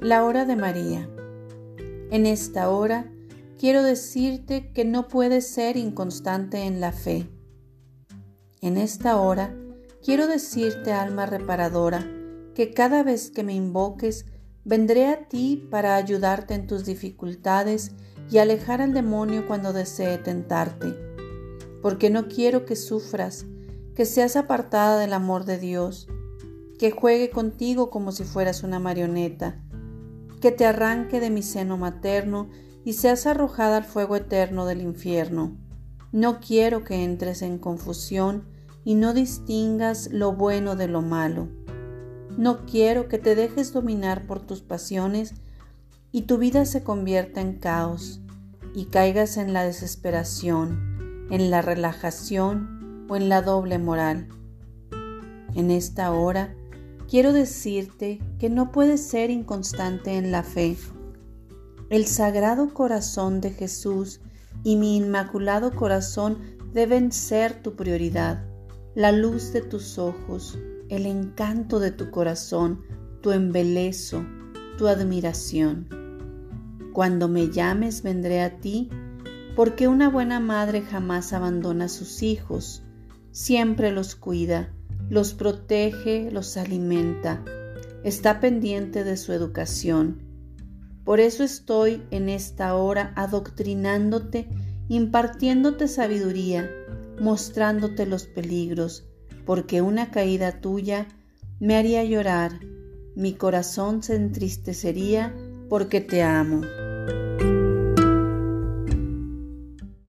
La hora de María. En esta hora quiero decirte que no puedes ser inconstante en la fe. En esta hora quiero decirte, alma reparadora, que cada vez que me invoques, vendré a ti para ayudarte en tus dificultades y alejar al demonio cuando desee tentarte, porque no quiero que sufras, que seas apartada del amor de Dios, que juegue contigo como si fueras una marioneta, que te arranque de mi seno materno y seas arrojada al fuego eterno del infierno. No quiero que entres en confusión y no distingas lo bueno de lo malo. No quiero que te dejes dominar por tus pasiones y tu vida se convierta en caos y caigas en la desesperación, en la relajación o en la doble moral. En esta hora quiero decirte que no puedes ser inconstante en la fe. El sagrado corazón de Jesús y mi inmaculado corazón deben ser tu prioridad, la luz de tus ojos, el encanto de tu corazón, tu embelezo, tu admiración. Cuando me llames vendré a ti, porque una buena madre jamás abandona a sus hijos, siempre los cuida, los protege, los alimenta, está pendiente de su educación. Por eso estoy en esta hora adoctrinándote, impartiéndote sabiduría, mostrándote los peligros, porque una caída tuya me haría llorar, mi corazón se entristecería porque te amo.